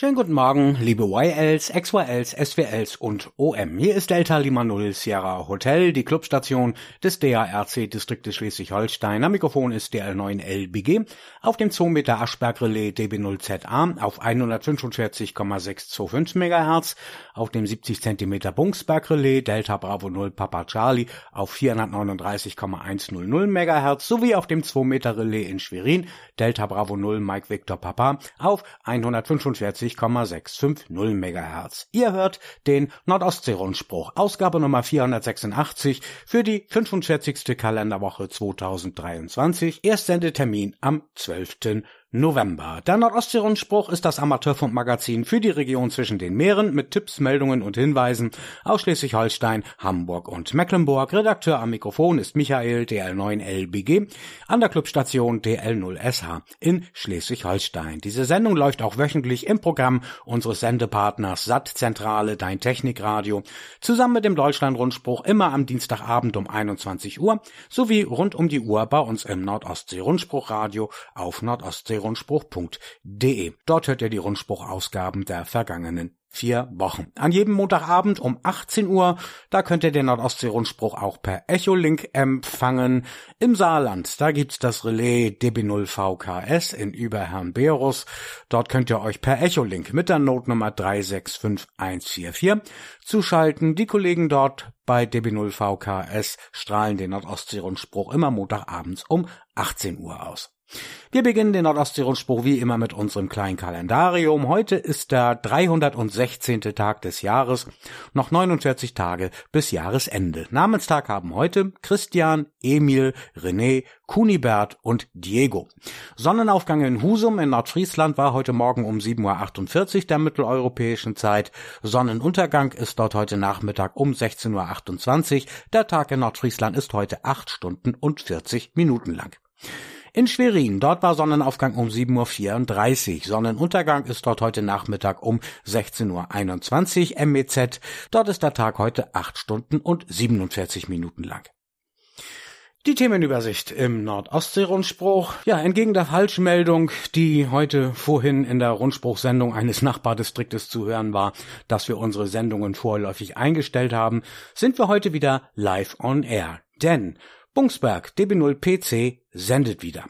Schönen guten Morgen, liebe YLs, XYLs, SWLs und OM. Hier ist Delta Lima Null Sierra Hotel, die Clubstation des DARC Distriktes Schleswig-Holstein. Am Mikrofon ist DL9LBG auf dem 2 Meter Aschberg Relais DB0ZA auf 145,625 MHz, auf dem 70 cm Bungsberg Relais Delta Bravo 0 Papa Charlie auf 439,100 MHz sowie auf dem 2 Meter Relais in Schwerin Delta Bravo 0 Mike Victor Papa auf 145 90,650 MHz. Ihr hört den Nordostsee-Rundspruch, Ausgabe Nummer 486 für die 45. Kalenderwoche 2023. Erstsendetermin am 12. November. Der Nordostsee-Rundspruch ist das Amateurfunkmagazin für die Region zwischen den Meeren mit Tipps, Meldungen und Hinweisen aus Schleswig-Holstein, Hamburg und Mecklenburg. Redakteur am Mikrofon ist Michael DL9LBG an der Clubstation DL0SH in Schleswig-Holstein. Diese Sendung läuft auch wöchentlich im Programm unseres Sendepartners Sattzentrale Dein Technikradio zusammen mit dem Deutschland-Rundspruch immer am Dienstagabend um 21 Uhr sowie rund um die Uhr bei uns im Nordostsee-Rundspruchradio auf Nordostsee rundspruch.de. Dort hört ihr die Rundspruchausgaben der vergangenen vier Wochen. An jedem Montagabend um 18 Uhr, da könnt ihr den Nordostsee-Rundspruch auch per Echolink empfangen. Im Saarland, da gibt's das Relais DB0VKS in Überherrn-Beerus. Dort könnt ihr euch per Echolink mit der Notnummer 365144 zuschalten. Die Kollegen dort bei DB0VKS strahlen den Nordostsee-Rundspruch immer Montagabends um 18 Uhr aus. Wir beginnen den Nordostsee-Rundspruch wie immer mit unserem kleinen Kalendarium. Heute ist der 316. Tag des Jahres, noch 49 Tage bis Jahresende. Namenstag haben heute Christian, Emil, René, Kunibert und Diego. Sonnenaufgang in Husum in Nordfriesland war heute Morgen um 7.48 Uhr der mitteleuropäischen Zeit. Sonnenuntergang ist dort heute Nachmittag um 16.28 Uhr. Der Tag in Nordfriesland ist heute 8 Stunden und 40 Minuten lang. In Schwerin, dort war Sonnenaufgang um 7.34 Uhr. Sonnenuntergang ist dort heute Nachmittag um 16.21 Uhr MEZ. Dort ist der Tag heute 8 Stunden und 47 Minuten lang. Die Themenübersicht im Nordostsee-Rundspruch. Ja, entgegen der Falschmeldung, die heute vorhin in der Rundspruchsendung eines Nachbardistriktes zu hören war, dass wir unsere Sendungen vorläufig eingestellt haben, sind wir heute wieder live on air. Denn Bungsberg DB0PC sendet wieder.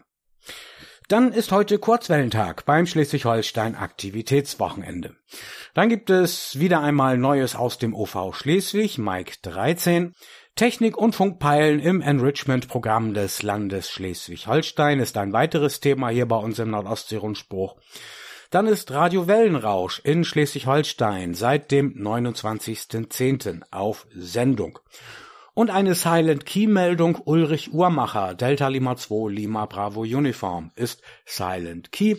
Dann ist heute Kurzwellentag beim Schleswig-Holstein Aktivitätswochenende. Dann gibt es wieder einmal Neues aus dem OV Schleswig, Mike 13. Technik und Funkpeilen im Enrichment-Programm des Landes Schleswig-Holstein ist ein weiteres Thema hier bei uns im Nordostsee-Rundspruch. Dann ist Radio Wellenrausch in Schleswig-Holstein seit dem 29.10. auf Sendung und eine Silent Key Meldung Ulrich Uhrmacher Delta Lima 2 Lima Bravo Uniform ist Silent Key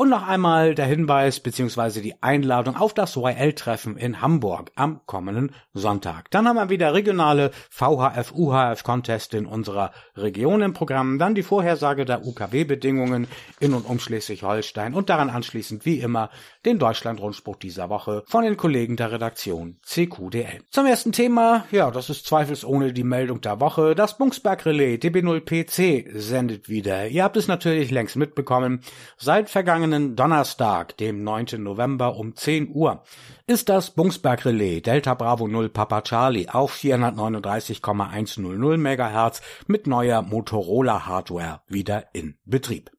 und noch einmal der Hinweis bzw. die Einladung auf das YL-Treffen in Hamburg am kommenden Sonntag. Dann haben wir wieder regionale VHF, UHF-Contest in unserer Region im Programm. Dann die Vorhersage der UKW-Bedingungen in und um Schleswig-Holstein und daran anschließend wie immer den Deutschland-Rundspruch dieser Woche von den Kollegen der Redaktion CQDL. Zum ersten Thema, ja, das ist zweifelsohne die Meldung der Woche. Das Bungsberg Relais DB0PC sendet wieder. Ihr habt es natürlich längst mitbekommen. Seit vergangenen vergangenen Donnerstag, dem 9. November um 10 Uhr, ist das Bungsberg Relais Delta Bravo 0 Papa Charlie auf 439,100 MHz mit neuer Motorola Hardware wieder in Betrieb.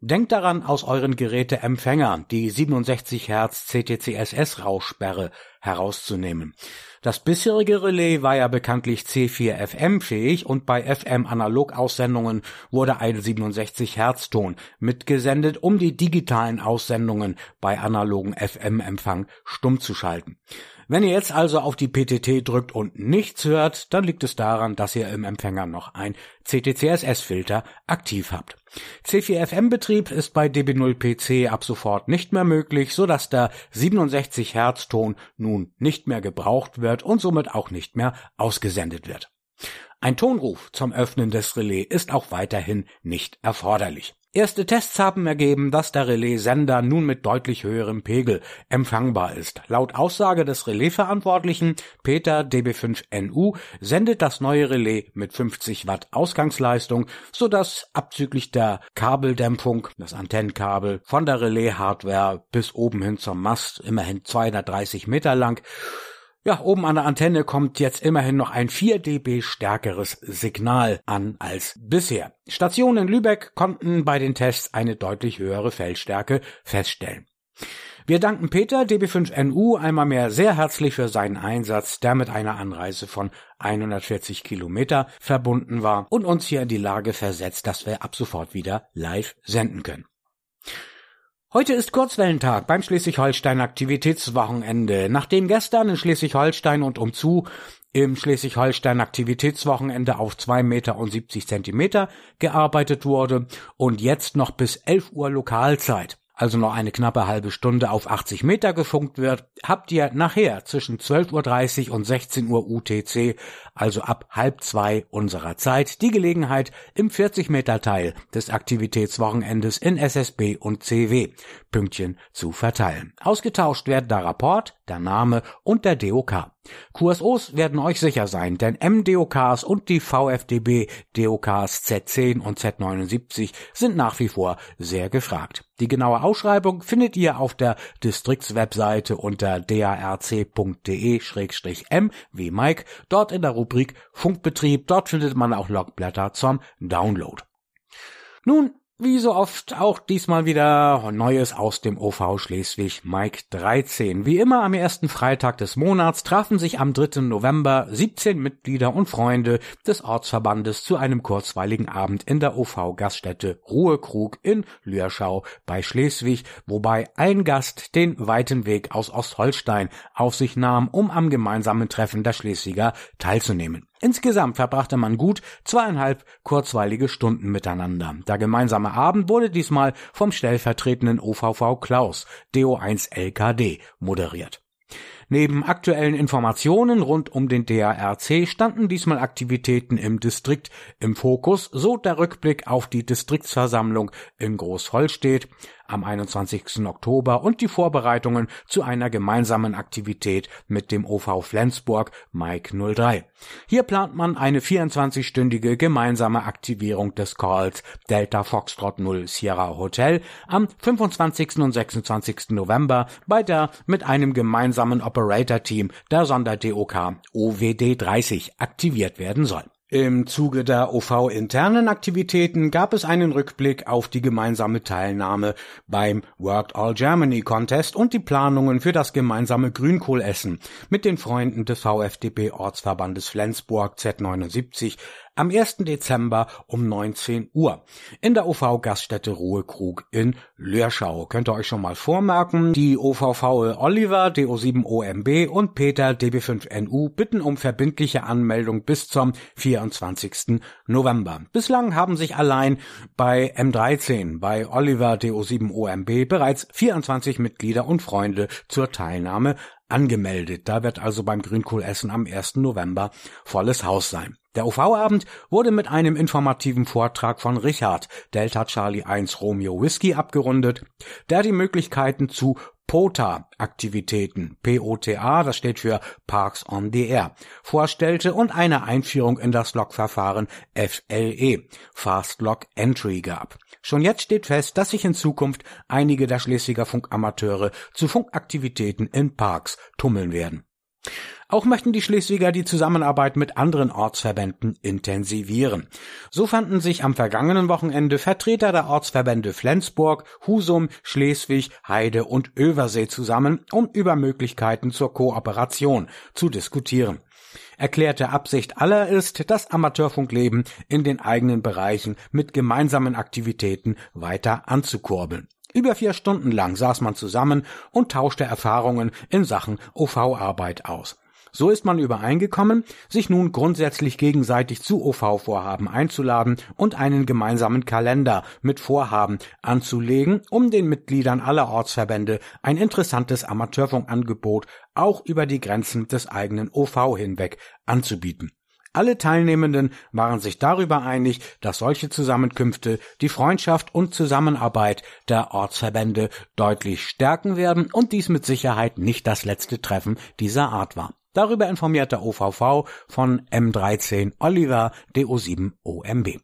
Denkt daran, aus euren Geräteempfängern die 67 Hertz CTCSS Rauschsperre herauszunehmen. Das bisherige Relais war ja bekanntlich C4FM fähig und bei FM Analogaussendungen wurde ein 67 Hertz Ton mitgesendet, um die digitalen Aussendungen bei analogen FM Empfang stumm zu schalten. Wenn ihr jetzt also auf die PTT drückt und nichts hört, dann liegt es daran, dass ihr im Empfänger noch ein CTCSS-Filter aktiv habt. C4FM-Betrieb ist bei DB0PC ab sofort nicht mehr möglich, so dass der 67 Hertz Ton nun nicht mehr gebraucht wird und somit auch nicht mehr ausgesendet wird. Ein Tonruf zum Öffnen des Relais ist auch weiterhin nicht erforderlich. Erste Tests haben ergeben, dass der Relais-Sender nun mit deutlich höherem Pegel empfangbar ist. Laut Aussage des Relais-Verantwortlichen Peter DB5NU sendet das neue Relais mit 50 Watt Ausgangsleistung, sodass abzüglich der Kabeldämpfung das Antennenkabel von der Relais-Hardware bis oben hin zum Mast immerhin 230 Meter lang ja, oben an der Antenne kommt jetzt immerhin noch ein 4 dB stärkeres Signal an als bisher. Stationen in Lübeck konnten bei den Tests eine deutlich höhere Feldstärke feststellen. Wir danken Peter DB5NU einmal mehr sehr herzlich für seinen Einsatz, der mit einer Anreise von 140 Kilometer verbunden war und uns hier in die Lage versetzt, dass wir ab sofort wieder live senden können. Heute ist Kurzwellentag beim Schleswig-Holstein Aktivitätswochenende. Nachdem gestern in Schleswig-Holstein und umzu im Schleswig-Holstein Aktivitätswochenende auf zwei Meter und 70 Zentimeter gearbeitet wurde und jetzt noch bis 11 Uhr Lokalzeit also noch eine knappe halbe Stunde auf 80 Meter gefunkt wird, habt ihr nachher zwischen 12.30 Uhr und 16 Uhr UTC, also ab halb zwei unserer Zeit, die Gelegenheit, im 40 Meter Teil des Aktivitätswochenendes in SSB und CW Pünktchen zu verteilen. Ausgetauscht werden der Rapport, der Name und der DOK. QSOs werden euch sicher sein, denn MDOKs und die VFDB DOKs Z10 und Z79 sind nach wie vor sehr gefragt. Die genaue Ausschreibung findet ihr auf der Distriktswebseite unter darc.de-m wie Mike, dort in der Rubrik Funkbetrieb, dort findet man auch Logblätter zum Download. Nun wie so oft auch diesmal wieder Neues aus dem OV Schleswig Mike 13. Wie immer am ersten Freitag des Monats trafen sich am 3. November 17 Mitglieder und Freunde des Ortsverbandes zu einem kurzweiligen Abend in der OV Gaststätte Ruhekrug in Lürschau bei Schleswig, wobei ein Gast den weiten Weg aus Ostholstein auf sich nahm, um am gemeinsamen Treffen der Schleswiger teilzunehmen. Insgesamt verbrachte man gut zweieinhalb kurzweilige Stunden miteinander. Der gemeinsame Abend wurde diesmal vom stellvertretenden OVV Klaus, DO1 LKD, moderiert. Neben aktuellen Informationen rund um den DARC standen diesmal Aktivitäten im Distrikt im Fokus, so der Rückblick auf die Distriktsversammlung in Großholstedt, am 21. Oktober und die Vorbereitungen zu einer gemeinsamen Aktivität mit dem OV Flensburg Mike 03. Hier plant man eine 24-stündige gemeinsame Aktivierung des Calls Delta Foxtrot 0 Sierra Hotel am 25. und 26. November, bei der mit einem gemeinsamen Operator-Team der Sonder-DOK OWD 30 aktiviert werden soll. Im Zuge der OV-internen Aktivitäten gab es einen Rückblick auf die gemeinsame Teilnahme beim Worked All Germany Contest und die Planungen für das gemeinsame Grünkohlessen mit den Freunden des VfDB Ortsverbandes Flensburg Z79 am 1. Dezember um 19 Uhr in der OV-Gaststätte Ruhekrug in Lörschau. Könnt ihr euch schon mal vormerken. Die OVV Oliver, DO7OMB und Peter, DB5NU bitten um verbindliche Anmeldung bis zum 24. November. Bislang haben sich allein bei M13, bei Oliver, DO7OMB bereits 24 Mitglieder und Freunde zur Teilnahme angemeldet. Da wird also beim Grünkohlessen am 1. November volles Haus sein. Der UV-Abend wurde mit einem informativen Vortrag von Richard, Delta Charlie 1 Romeo Whisky abgerundet, der die Möglichkeiten zu POTA-Aktivitäten, POTA, das steht für Parks on the Air, vorstellte und eine Einführung in das Logverfahren FLE, Fast Log Entry gab. Schon jetzt steht fest, dass sich in Zukunft einige der Schleswiger Funkamateure zu Funkaktivitäten in Parks tummeln werden. Auch möchten die Schleswiger die Zusammenarbeit mit anderen Ortsverbänden intensivieren. So fanden sich am vergangenen Wochenende Vertreter der Ortsverbände Flensburg, Husum, Schleswig, Heide und Översee zusammen, um über Möglichkeiten zur Kooperation zu diskutieren. Erklärte Absicht aller ist, das Amateurfunkleben in den eigenen Bereichen mit gemeinsamen Aktivitäten weiter anzukurbeln. Über vier Stunden lang saß man zusammen und tauschte Erfahrungen in Sachen OV-Arbeit aus. So ist man übereingekommen, sich nun grundsätzlich gegenseitig zu OV-Vorhaben einzuladen und einen gemeinsamen Kalender mit Vorhaben anzulegen, um den Mitgliedern aller Ortsverbände ein interessantes Amateurfunkangebot auch über die Grenzen des eigenen OV hinweg anzubieten. Alle Teilnehmenden waren sich darüber einig, dass solche Zusammenkünfte die Freundschaft und Zusammenarbeit der Ortsverbände deutlich stärken werden und dies mit Sicherheit nicht das letzte Treffen dieser Art war. Darüber informiert der OVV von M13 Oliver DO7 OMB.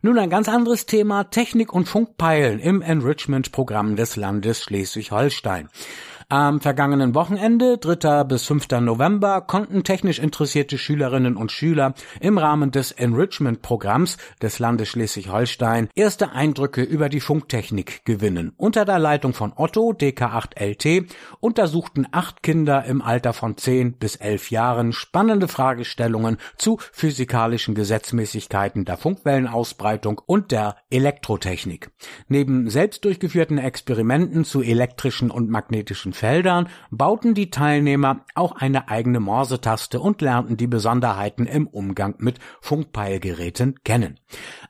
Nun ein ganz anderes Thema, Technik und Funkpeilen im Enrichment-Programm des Landes Schleswig-Holstein. Am vergangenen Wochenende, 3. bis 5. November, konnten technisch interessierte Schülerinnen und Schüler im Rahmen des Enrichment-Programms des Landes Schleswig-Holstein erste Eindrücke über die Funktechnik gewinnen. Unter der Leitung von Otto, DK8LT, untersuchten acht Kinder im Alter von 10 bis 11 Jahren spannende Fragestellungen zu physikalischen Gesetzmäßigkeiten der Funkwellenausbreitung und der Elektrotechnik. Neben selbst durchgeführten Experimenten zu elektrischen und magnetischen Feldern bauten die Teilnehmer auch eine eigene Morsetaste und lernten die Besonderheiten im Umgang mit Funkpeilgeräten kennen.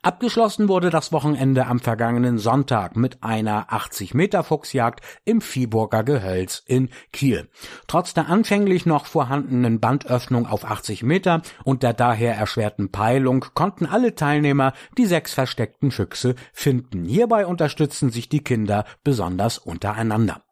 Abgeschlossen wurde das Wochenende am vergangenen Sonntag mit einer 80 Meter Fuchsjagd im Viehburger Gehölz in Kiel. Trotz der anfänglich noch vorhandenen Bandöffnung auf 80 Meter und der daher erschwerten Peilung konnten alle Teilnehmer die sechs versteckten Füchse finden. Hierbei unterstützten sich die Kinder besonders untereinander.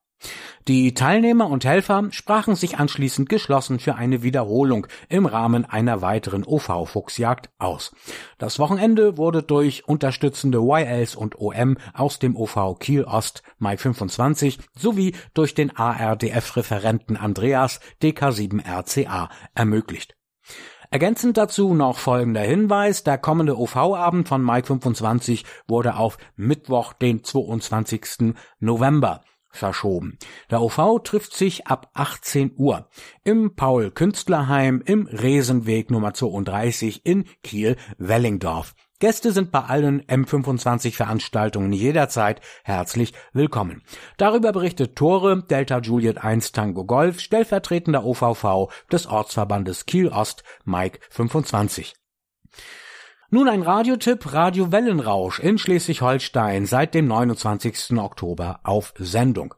Die Teilnehmer und Helfer sprachen sich anschließend geschlossen für eine Wiederholung im Rahmen einer weiteren OV-Fuchsjagd aus. Das Wochenende wurde durch unterstützende YLs und OM aus dem OV Kiel Ost Mai 25 sowie durch den ARDF-Referenten Andreas DK7RCA ermöglicht. Ergänzend dazu noch folgender Hinweis. Der kommende OV-Abend von Mai 25 wurde auf Mittwoch, den 22. November verschoben. Der OV trifft sich ab 18 Uhr im Paul-Künstlerheim im Resenweg Nummer 32 in Kiel-Wellingdorf. Gäste sind bei allen M25-Veranstaltungen jederzeit herzlich willkommen. Darüber berichtet Tore Delta Juliet 1 Tango Golf, stellvertretender OVV des Ortsverbandes Kiel Ost, Mike 25. Nun ein Radiotipp, Radio Wellenrausch in Schleswig-Holstein seit dem 29. Oktober auf Sendung.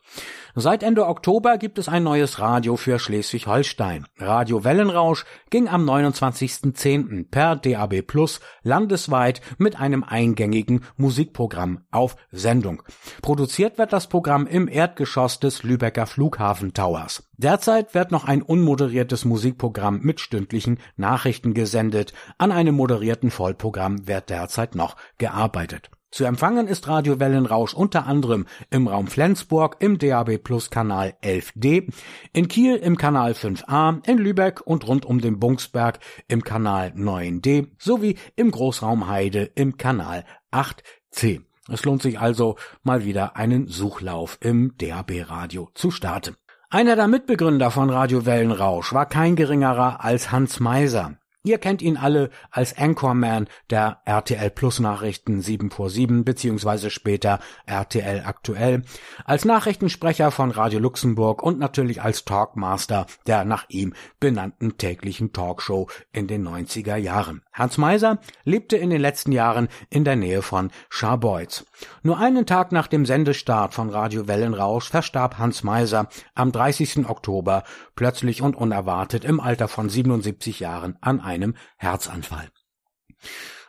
Seit Ende Oktober gibt es ein neues Radio für Schleswig-Holstein. Radio Wellenrausch ging am 29.10. per DAB Plus landesweit mit einem eingängigen Musikprogramm auf Sendung. Produziert wird das Programm im Erdgeschoss des Lübecker Flughafen Towers. Derzeit wird noch ein unmoderiertes Musikprogramm mit stündlichen Nachrichten gesendet. An einem moderierten Vollprogramm wird derzeit noch gearbeitet. Zu empfangen ist Radio Wellenrausch unter anderem im Raum Flensburg im DAB Plus Kanal 11D, in Kiel im Kanal 5a, in Lübeck und rund um den Bungsberg im Kanal 9D sowie im Großraum Heide im Kanal 8C. Es lohnt sich also mal wieder einen Suchlauf im DAB Radio zu starten. Einer der Mitbegründer von Radio Wellenrausch war kein geringerer als Hans Meiser. Ihr kennt ihn alle als Anchorman der RTL Plus Nachrichten 7 vor 7 beziehungsweise später RTL Aktuell, als Nachrichtensprecher von Radio Luxemburg und natürlich als Talkmaster der nach ihm benannten täglichen Talkshow in den 90er Jahren. Hans Meiser lebte in den letzten Jahren in der Nähe von Scharbeutz. Nur einen Tag nach dem Sendestart von Radio Wellenrausch verstarb Hans Meiser am 30. Oktober plötzlich und unerwartet im Alter von 77 Jahren an einem einem Herzanfall.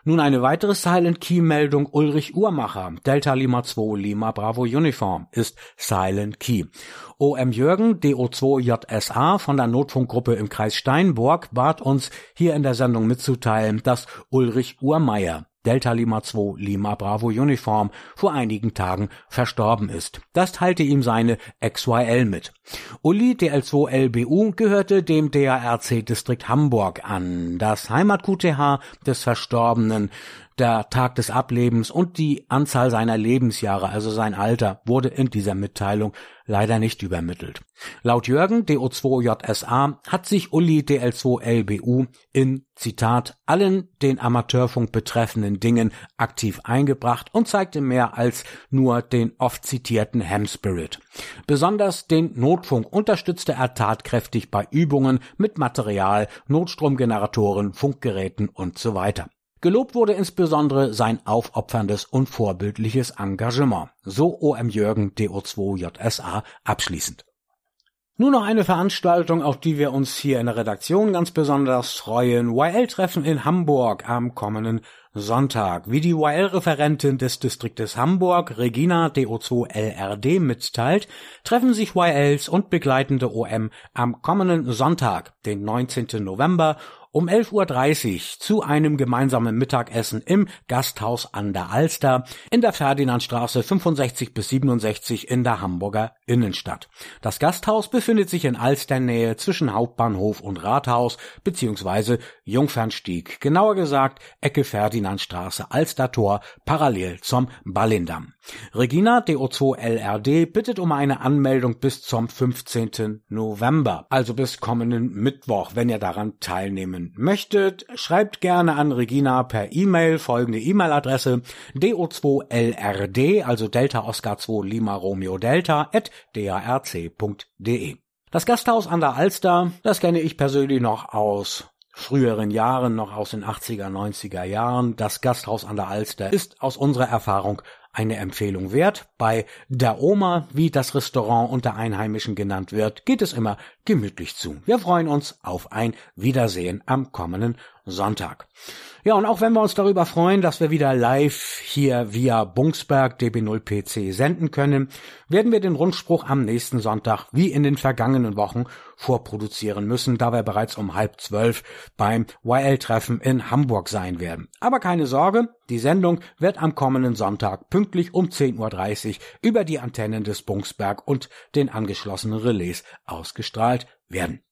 Nun eine weitere Silent Key Meldung Ulrich Uhrmacher, Delta Lima 2 Lima Bravo Uniform ist Silent Key. OM Jürgen, DO2JSA von der Notfunkgruppe im Kreis Steinburg bat uns hier in der Sendung mitzuteilen, dass Ulrich Uhrmeier Delta Lima 2 Lima Bravo Uniform vor einigen Tagen verstorben ist. Das teilte ihm seine XYL mit. Uli DL2LBU gehörte dem DARC Distrikt Hamburg an. Das Heimat QTH des Verstorbenen der Tag des Ablebens und die Anzahl seiner Lebensjahre, also sein Alter, wurde in dieser Mitteilung leider nicht übermittelt. Laut Jürgen DO2JSA hat sich Uli DL2LBU in Zitat allen den Amateurfunk betreffenden Dingen aktiv eingebracht und zeigte mehr als nur den oft zitierten Ham. Besonders den Notfunk unterstützte er tatkräftig bei Übungen mit Material, Notstromgeneratoren, Funkgeräten und so weiter. Gelobt wurde insbesondere sein aufopferndes und vorbildliches Engagement, so OM Jürgen DO2JSA abschließend. Nur noch eine Veranstaltung, auf die wir uns hier in der Redaktion ganz besonders freuen. YL-Treffen in Hamburg am kommenden Sonntag. Wie die YL-Referentin des Distriktes Hamburg, Regina DO2LRD, mitteilt, treffen sich YLs und begleitende OM am kommenden Sonntag, den 19. November um 11.30 Uhr zu einem gemeinsamen Mittagessen im Gasthaus an der Alster in der Ferdinandstraße 65 bis 67 in der Hamburger Innenstadt. Das Gasthaus befindet sich in Alsternähe zwischen Hauptbahnhof und Rathaus bzw. Jungfernstieg, genauer gesagt Ecke Ferdinandstraße Alstertor parallel zum Ballindamm. Regina DO2LRD bittet um eine Anmeldung bis zum 15. November, also bis kommenden Mittwoch, wenn ihr daran teilnehmen möchtet, schreibt gerne an Regina per E-Mail folgende E-Mail-Adresse do2lrd, also Delta Oscar 2 Lima Romeo Delta, at darc.de. Das Gasthaus an der Alster, das kenne ich persönlich noch aus früheren Jahren, noch aus den 80er, 90er Jahren. Das Gasthaus an der Alster ist aus unserer Erfahrung eine Empfehlung wert. Bei der Oma, wie das Restaurant unter Einheimischen genannt wird, geht es immer gemütlich zu. Wir freuen uns auf ein Wiedersehen am kommenden Sonntag. Ja, und auch wenn wir uns darüber freuen, dass wir wieder live hier via Bungsberg DB0PC senden können, werden wir den Rundspruch am nächsten Sonntag wie in den vergangenen Wochen vorproduzieren müssen, da wir bereits um halb zwölf beim YL-Treffen in Hamburg sein werden. Aber keine Sorge, die Sendung wird am kommenden Sonntag pünktlich um 10.30 Uhr über die Antennen des Bungsberg und den angeschlossenen Relais ausgestrahlt werden.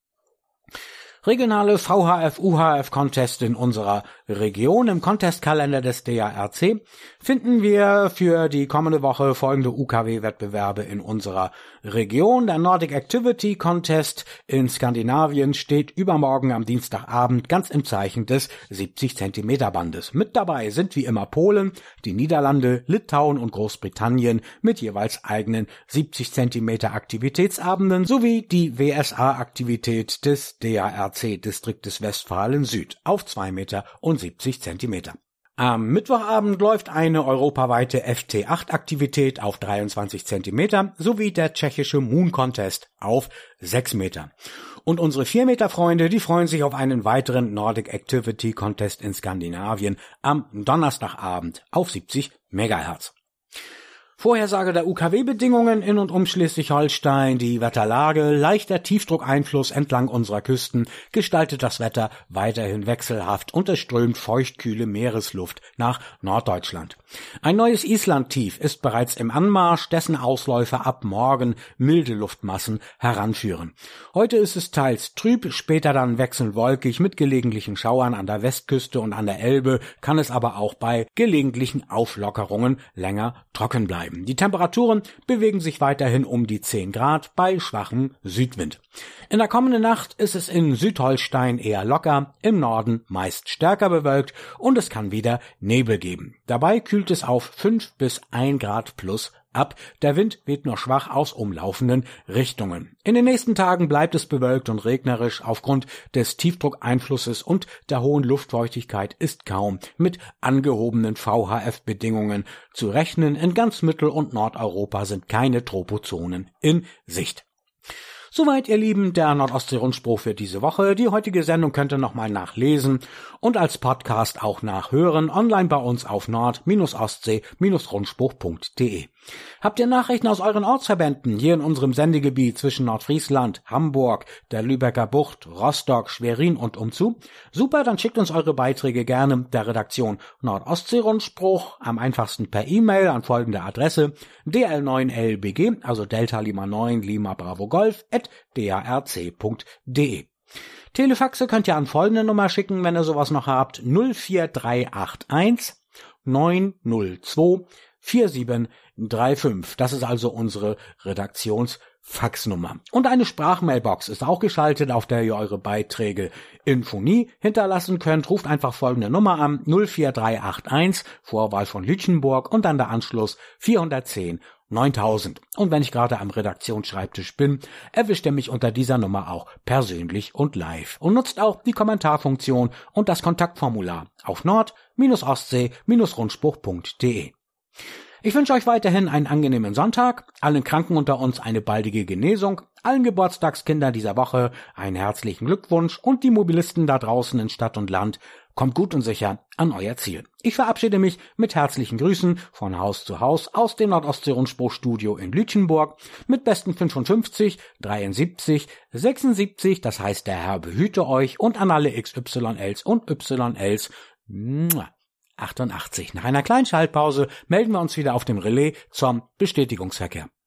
Regionale VHF-UHF-Contest in unserer Region. Im Contestkalender des DARC finden wir für die kommende Woche folgende UKW-Wettbewerbe in unserer Region. Der Nordic Activity Contest in Skandinavien steht übermorgen am Dienstagabend ganz im Zeichen des 70 Zentimeter Bandes. Mit dabei sind wie immer Polen, die Niederlande, Litauen und Großbritannien mit jeweils eigenen 70 Zentimeter Aktivitätsabenden sowie die WSA-Aktivität des DARC-Distriktes Westfalen Süd auf 2 Meter und 70 Zentimeter. Am Mittwochabend läuft eine europaweite FT8-Aktivität auf 23 Zentimeter sowie der tschechische Moon Contest auf 6 Meter. Und unsere 4 Meter Freunde, die freuen sich auf einen weiteren Nordic Activity Contest in Skandinavien am Donnerstagabend auf 70 Megahertz. Vorhersage der UKW-Bedingungen in und um Schleswig-Holstein, die Wetterlage, leichter Tiefdruckeinfluss entlang unserer Küsten gestaltet das Wetter weiterhin wechselhaft und es strömt feuchtkühle Meeresluft nach Norddeutschland. Ein neues Island-Tief ist bereits im Anmarsch, dessen Ausläufer ab morgen milde Luftmassen heranführen. Heute ist es teils trüb, später dann wechselnd wolkig mit gelegentlichen Schauern an der Westküste und an der Elbe, kann es aber auch bei gelegentlichen Auflockerungen länger trocken bleiben bleiben. Die Temperaturen bewegen sich weiterhin um die 10 Grad bei schwachem Südwind. In der kommenden Nacht ist es in Südholstein eher locker, im Norden meist stärker bewölkt und es kann wieder Nebel geben. Dabei kühlt es auf 5 bis 1 Grad plus ab. Der Wind weht nur schwach aus umlaufenden Richtungen. In den nächsten Tagen bleibt es bewölkt und regnerisch. Aufgrund des Tiefdruckeinflusses und der hohen Luftfeuchtigkeit ist kaum mit angehobenen VHF-Bedingungen zu rechnen. In ganz Mittel- und Nordeuropa sind keine Tropozonen in Sicht. Soweit, ihr Lieben, der Nordostsee-Rundspruch für diese Woche. Die heutige Sendung könnt ihr nochmal nachlesen und als Podcast auch nachhören, online bei uns auf nord-ostsee-rundspruch.de. Habt ihr Nachrichten aus euren Ortsverbänden hier in unserem Sendegebiet zwischen Nordfriesland, Hamburg, der Lübecker Bucht, Rostock, Schwerin und umzu? Super, dann schickt uns eure Beiträge gerne der Redaktion Nordostsee-Rundspruch am einfachsten per E-Mail an folgende Adresse dl9lbg, also Delta Lima 9 Lima Bravo Golf, at darc.de. Telefaxe könnt ihr an folgende Nummer schicken, wenn ihr sowas noch habt. 04381 902 4735. Das ist also unsere Redaktionsfaxnummer. Und eine Sprachmailbox ist auch geschaltet, auf der ihr eure Beiträge in Phonie hinterlassen könnt. Ruft einfach folgende Nummer an 04381, Vorwahl von Lütchenburg und dann der Anschluss 410 9000. Und wenn ich gerade am Redaktionsschreibtisch bin, erwischt er mich unter dieser Nummer auch persönlich und live und nutzt auch die Kommentarfunktion und das Kontaktformular auf nord-ostsee-rundspruch.de. Ich wünsche euch weiterhin einen angenehmen Sonntag, allen Kranken unter uns eine baldige Genesung, allen Geburtstagskindern dieser Woche einen herzlichen Glückwunsch und die Mobilisten da draußen in Stadt und Land kommt gut und sicher an euer Ziel. Ich verabschiede mich mit herzlichen Grüßen von Haus zu Haus aus dem Nordostsee-Rundspruchstudio in Lütchenburg mit besten 55, 73, 76, das heißt der Herr behüte euch und an alle XYLs und YLs. 88. Nach einer kleinen Schaltpause melden wir uns wieder auf dem Relais zum Bestätigungsverkehr.